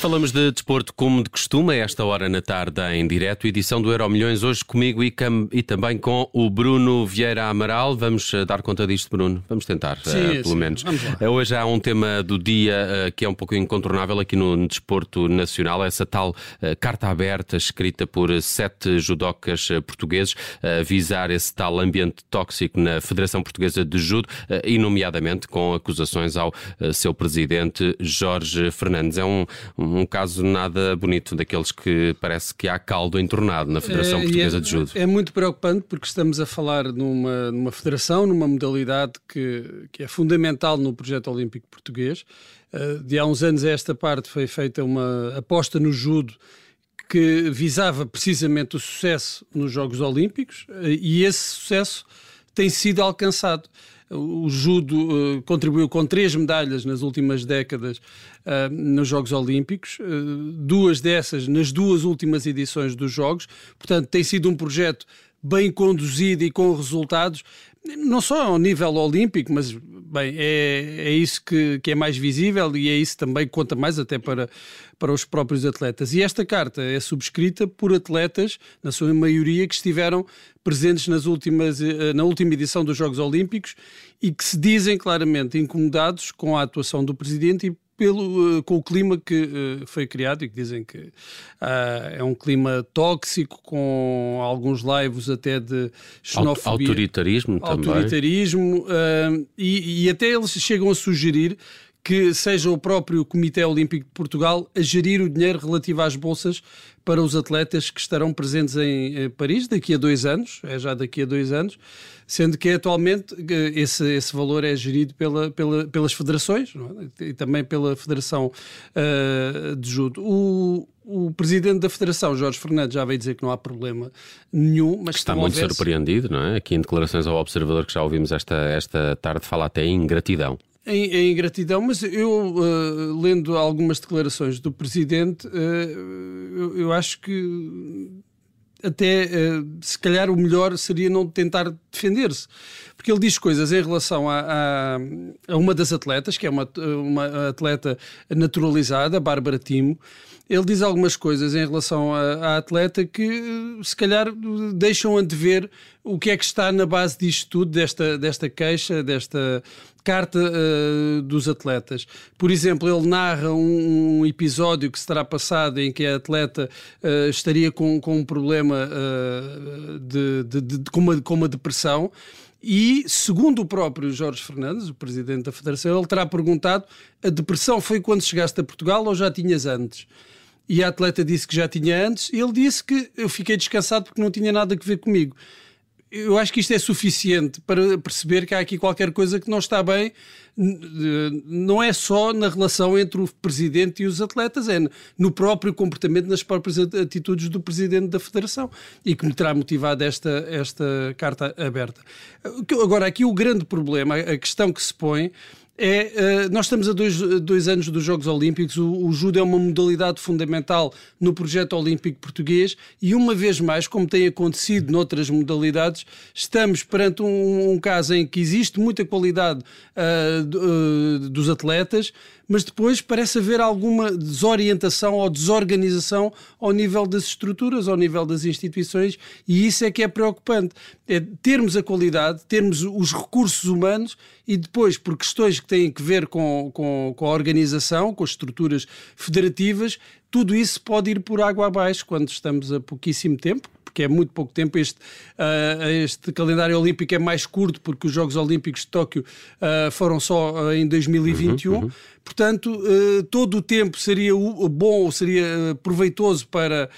Falamos de desporto como de costume, a esta hora na tarde em direto, edição do Euro Milhões, hoje comigo e, e também com o Bruno Vieira Amaral. Vamos eh, dar conta disto, Bruno? Vamos tentar, Sim, eh, pelo sim, menos. Eh, Hoje há um tema do dia eh, que é um pouco incontornável aqui no, no desporto nacional, essa tal eh, carta aberta escrita por eh, sete judocas eh, portugueses a visar esse tal ambiente tóxico na Federação Portuguesa de Judo eh, e nomeadamente com acusações ao eh, seu presidente Jorge Fernandes. É um, um caso nada bonito, daqueles que parece que há caldo entornado na Federação É, Portuguesa é, de Judo. É muito preocupante porque estamos a falar numa, numa federação, numa modalidade que, que é fundamental no projeto olímpico português. Uh, de há uns anos a esta parte foi feita uma aposta no judo que visava precisamente o sucesso nos Jogos Olímpicos uh, e esse sucesso tem sido alcançado. O judo uh, contribuiu com três medalhas nas últimas décadas uh, nos Jogos Olímpicos, uh, duas dessas nas duas últimas edições dos Jogos. Portanto, tem sido um projeto bem conduzido e com resultados, não só ao nível olímpico, mas bem, é, é isso que, que é mais visível e é isso também que conta mais até para, para os próprios atletas. E esta carta é subscrita por atletas, na sua maioria, que estiveram presentes nas últimas, eh, na última edição dos Jogos Olímpicos e que se dizem claramente incomodados com a atuação do presidente e pelo, uh, com o clima que uh, foi criado e que dizem que uh, é um clima tóxico, com alguns laivos até de xenofobia. Autoritarismo também. Autoritarismo, e, e até eles chegam a sugerir que seja o próprio Comitê Olímpico de Portugal a gerir o dinheiro relativo às bolsas para os atletas que estarão presentes em, em Paris daqui a dois anos, é já daqui a dois anos, sendo que atualmente esse, esse valor é gerido pela, pela, pelas federações é? e também pela Federação uh, de Judo. O, o presidente da Federação, Jorge Fernandes, já veio dizer que não há problema nenhum, mas está muito houvesse... surpreendido, não é? Aqui em declarações ao Observador que já ouvimos esta, esta tarde, fala até em ingratidão. Em, em, ingratidão, mas eu, uh, lendo algumas declarações do Presidente, uh, eu, eu, acho que até uh, se calhar o melhor seria não tentar defender-se, porque ele diz coisas em relação a, a, a uma das atletas, que é uma, uma atleta naturalizada, Bárbara Timo, ele diz algumas coisas em relação à, atleta que se calhar deixam antever o que é que está na base disto tudo, desta, desta queixa, desta carta uh, dos atletas. Por exemplo, ele narra um, um, episódio que se terá passado em que a atleta uh, estaria com, com um problema uh, de, de, de, de com, uma, com uma depressão. E, segundo o próprio Jorge Fernandes, o presidente da Federação, ele terá perguntado: a depressão foi quando chegaste a Portugal ou já tinhas antes? E a atleta disse que já tinha antes, ele disse que eu fiquei descansado porque não tinha nada a ver comigo. Eu acho que isto é suficiente para perceber que há aqui qualquer coisa que não está bem. Não é só na relação entre o presidente e os atletas, é no próprio comportamento, nas próprias atitudes do presidente da federação e que me terá motivado esta, esta carta aberta. Agora, aqui o grande problema, a questão que se põe é, nós estamos a dois, dois anos dos Jogos Olímpicos, o, o, judo é uma modalidade fundamental no projeto olímpico português e, uma vez mais, como tem acontecido noutras modalidades, estamos perante um, um caso em que existe muita qualidade uh, dos atletas, mas depois parece haver alguma desorientação ou desorganização ao nível das estruturas, ao nível das instituições, e isso é que é preocupante. É termos a qualidade, termos os recursos humanos e depois, por questões que têm que ver com, com, com a organização, com as estruturas federativas, tudo isso pode ir por água abaixo quando estamos a pouquíssimo tempo, porque é muito pouco tempo. Este, uh, este calendário olímpico é mais curto, porque os Jogos Olímpicos de Tóquio uh, foram só uh, em 2021. Uhum, uhum. Portanto, todo o tempo seria bom, seria proveitoso para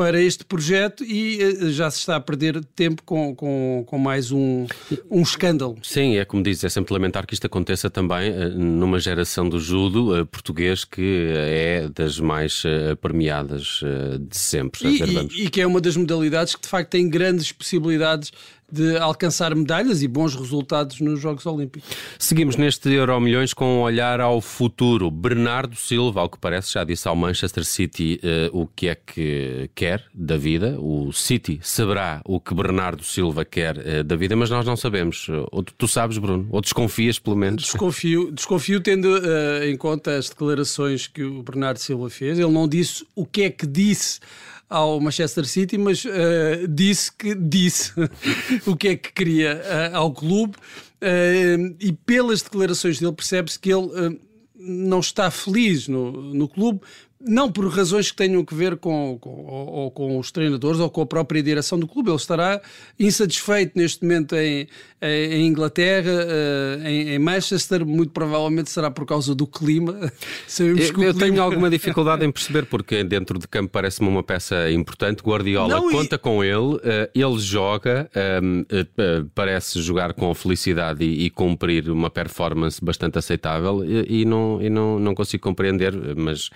para este projeto e já se está a perder tempo com, com, com mais um, um escândalo. Sim, é como dizes, é sempre lamentar que isto aconteça também numa geração do judo português que é das mais premiadas de sempre. E, e, e que é uma das modalidades que de facto tem grandes possibilidades de alcançar medalhas e bons resultados nos Jogos Olímpicos. Seguimos neste Euro Milhões com um olhar ao futuro. Bernardo Silva, ao que parece, já disse ao Manchester City uh, o que é que quer da vida. O City saberá o que Bernardo Silva quer uh, da vida, mas nós não sabemos. Ou tu, tu sabes, Bruno? Ou desconfias, pelo menos? Desconfio, desconfio tendo uh, em conta as declarações que o Bernardo Silva fez. Ele não disse o que é que disse ao Manchester City, mas uh, disse que disse o que é que queria uh, ao clube uh, e pelas declarações dele percebe-se que ele não está feliz no, no clube, não por razões que tenham que ver com, com, ou, com os treinadores ou com a própria direção do clube. Ele estará insatisfeito neste momento em, em Inglaterra, eh, em, em, Manchester, muito provavelmente será por causa do clima. Sabemos eu, que eu clima... tenho alguma dificuldade em perceber, porque dentro de campo parece-me uma peça importante. Guardiola não, conta e... com ele, eh, ele joga, eh, parece jogar com felicidade e, e cumprir uma performance bastante aceitável e, e, não, e não, não consigo compreender, mas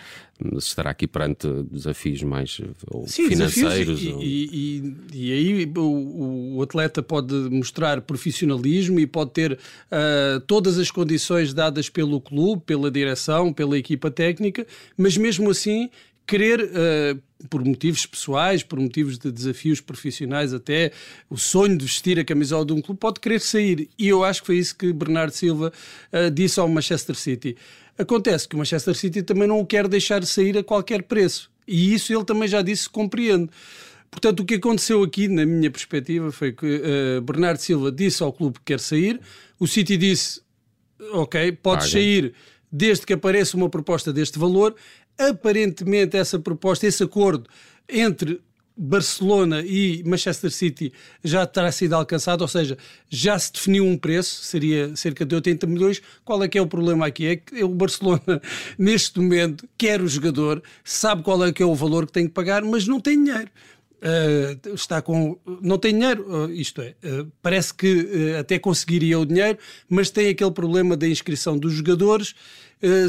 estará aqui perante desafios mais Sim, financeiros. Desafios, ou... e, e, e, aí o, o, atleta pode mostrar profissionalismo e pode ter uh, todas as condições dadas pelo clube, pela direção, pela equipa técnica, mas mesmo assim querer, uh, por motivos pessoais, por motivos de desafios profissionais, até o sonho de vestir a camisola de um clube, pode querer sair. E eu acho que foi isso que Bernardo Silva uh, disse ao Manchester City. Acontece que o Manchester City também não o quer deixar sair a qualquer preço. E isso ele também já disse, compreende. Portanto, o que aconteceu aqui, na minha perspectiva, foi que uh, Bernardo Silva disse ao clube que quer sair, o City disse: Ok, pode sair desde que apareça uma proposta deste valor. Aparentemente, essa proposta, esse acordo entre Barcelona e Manchester City já terá sido alcançado, ou seja, já se definiu um preço, seria cerca de 80 milhões. Qual é que é o problema aqui? É que o Barcelona, neste momento, quer o jogador, sabe qual é que é o valor que tem que pagar, mas não tem dinheiro. Uh, está com. não tem dinheiro, uh, isto é, uh, parece que até conseguiria o dinheiro, mas tem aquele problema da inscrição dos jogadores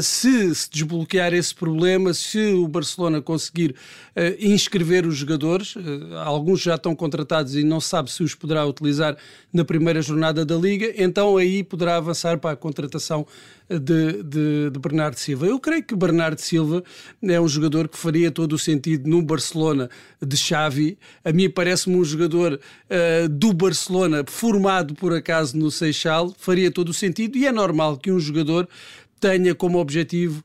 se se desbloquear esse problema, se o Barcelona conseguir uh, inscrever os jogadores, uh, alguns já estão contratados e não sabe se os poderá utilizar na primeira jornada da Liga, então aí poderá avançar para a contratação de, de, de, Bernardo Silva. Eu creio que Bernardo Silva é um jogador que faria todo o sentido no Barcelona de Xavi. A mim parece-me um jogador uh, do Barcelona, formado por acaso no Seixal, faria todo o sentido e é normal que um jogador tenha como objetivo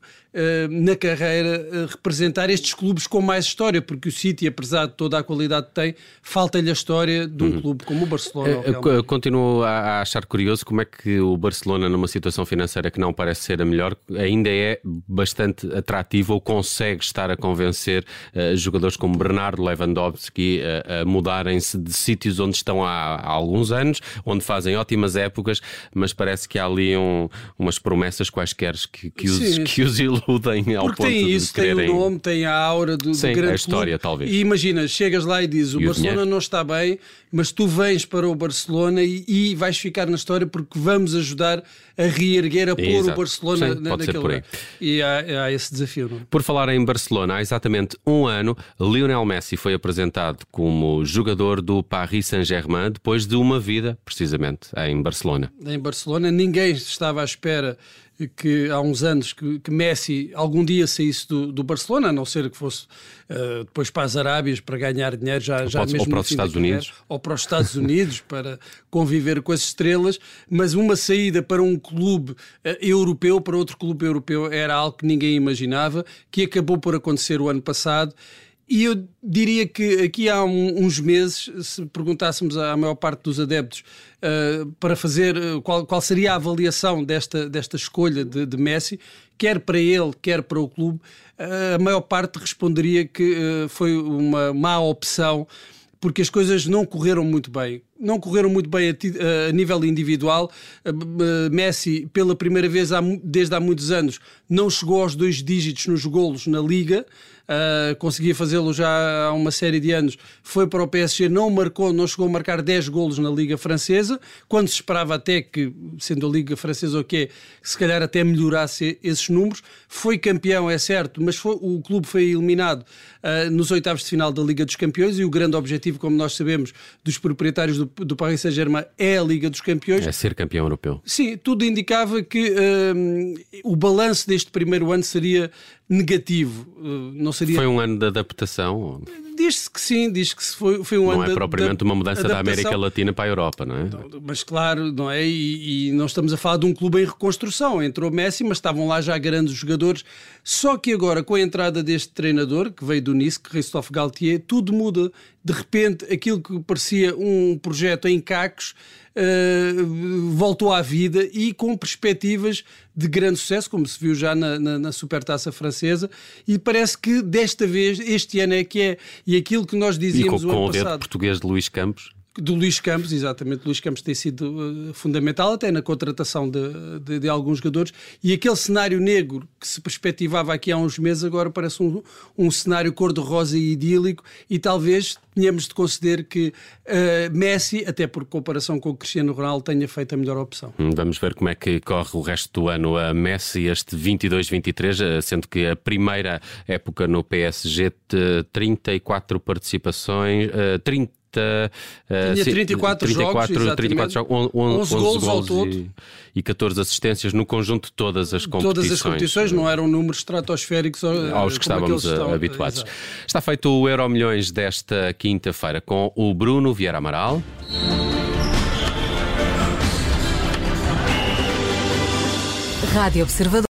na carreira uh, representar estes clubes com mais história, porque o City, apesar de toda a qualidade que tem, falta-lhe a história de um uhum. clube como o Barcelona. Uh, continuo a, achar curioso como é que o Barcelona, numa situação financeira que não parece ser a melhor, ainda é bastante atrativo ou consegue estar a convencer jogadores como Bernardo Lewandowski a mudarem-se de sítios onde estão há, há, alguns anos, onde fazem ótimas épocas, mas parece que há ali um, umas promessas quaisquer que, que, os, que os iludem ao Porque ponto tem isso, de quererem... tem o nome, tem a aura do, Sim, do grande a história, clube. talvez. E imagina, chegas lá e dizes, o e Barcelona o não está bem, mas tu vens para o Barcelona e, e, vais ficar na história porque vamos ajudar a reerguer, a pôr Exato. o Barcelona Sim, na, naquele lugar. E há, há, esse desafio. Não? É? Por falar em Barcelona, há exatamente um ano, Lionel Messi foi apresentado como jogador do Paris Saint-Germain depois de uma vida, precisamente, em Barcelona. Em Barcelona, ninguém estava à espera que há uns anos que, que, Messi algum dia saísse do, do, Barcelona, a não ser que fosse uh, depois para as Arábias para ganhar dinheiro, já, já mesmo ou para os Estados Unidos. ou para os Estados Unidos para conviver com as estrelas, mas uma saída para um clube uh, europeu, para outro clube europeu, era algo que ninguém imaginava, que acabou por acontecer o ano passado e eu diria que aqui há um, uns meses, se perguntássemos à maior parte dos adeptos uh, para fazer uh, qual, qual, seria a avaliação desta, desta escolha de, de, Messi, quer para ele, quer para o clube, uh, a maior parte responderia que foi uma má opção porque as coisas não correram muito bem. Não correram muito bem a, a nível individual. Messi, pela primeira vez há, desde há muitos anos, não chegou aos dois dígitos nos golos na Liga. Uh, conseguia fazê-lo já há uma série de anos. Foi para o PSG, não marcou, não chegou a marcar 10 golos na Liga Francesa, quando se esperava até que, sendo a Liga Francesa o que é, se calhar até melhorasse esses números. Foi campeão, é certo, mas foi, o clube foi eliminado uh, nos oitavos de final da Liga dos Campeões e o grande objetivo, como nós sabemos, dos proprietários do do Paris Saint-Germain é a Liga dos Campeões. É ser campeão europeu. Sim, tudo indicava que um, o balanço deste primeiro ano seria negativo. Uh, não seria... Foi um ano de adaptação? Diz-se que sim, diz que foi, foi um não ano. Não é propriamente de, uma mudança da América Latina para a Europa, não é? Mas claro, não é? E, e nós estamos a falar de um clube em reconstrução. Entrou Messi, mas estavam lá já grandes jogadores. Só que agora, com a entrada deste treinador, que veio do Nice, Christophe Galtier, tudo muda. De repente, aquilo que parecia um projeto em cacos uh, voltou à vida e com perspectivas de grande sucesso, como se viu já na, na, na Supertaça Francesa. E parece que desta vez, este ano é que é. E aquilo que nós dizíamos e com, o ano com o passado. português de Luís Campos do Luís Campos, exatamente. Luís Campos tem sido uh, fundamental até na contratação de, de, de, alguns jogadores. E aquele cenário negro que se perspectivava aqui há uns meses, agora parece um, um cenário cor-de-rosa e idílico. E talvez tenhamos de conceder que uh, Messi, até por comparação com o Cristiano Ronaldo, tenha feito a melhor opção. Vamos ver como é que corre o resto do ano a Messi, este 22-23, sendo que a primeira época no PSG, 34 participações, uh, 30 Uh, Tinha 34, 34 jogos, 34 jogos 11, 11 gols, ao todo. E, e 14 assistências no conjunto de todas as competições. Todas as competições, não eram números estratosféricos aos que estávamos estão, habituados. Exato. Está feito o Euro Milhões desta quinta-feira com o Bruno Vieira Amaral. Rádio Observador.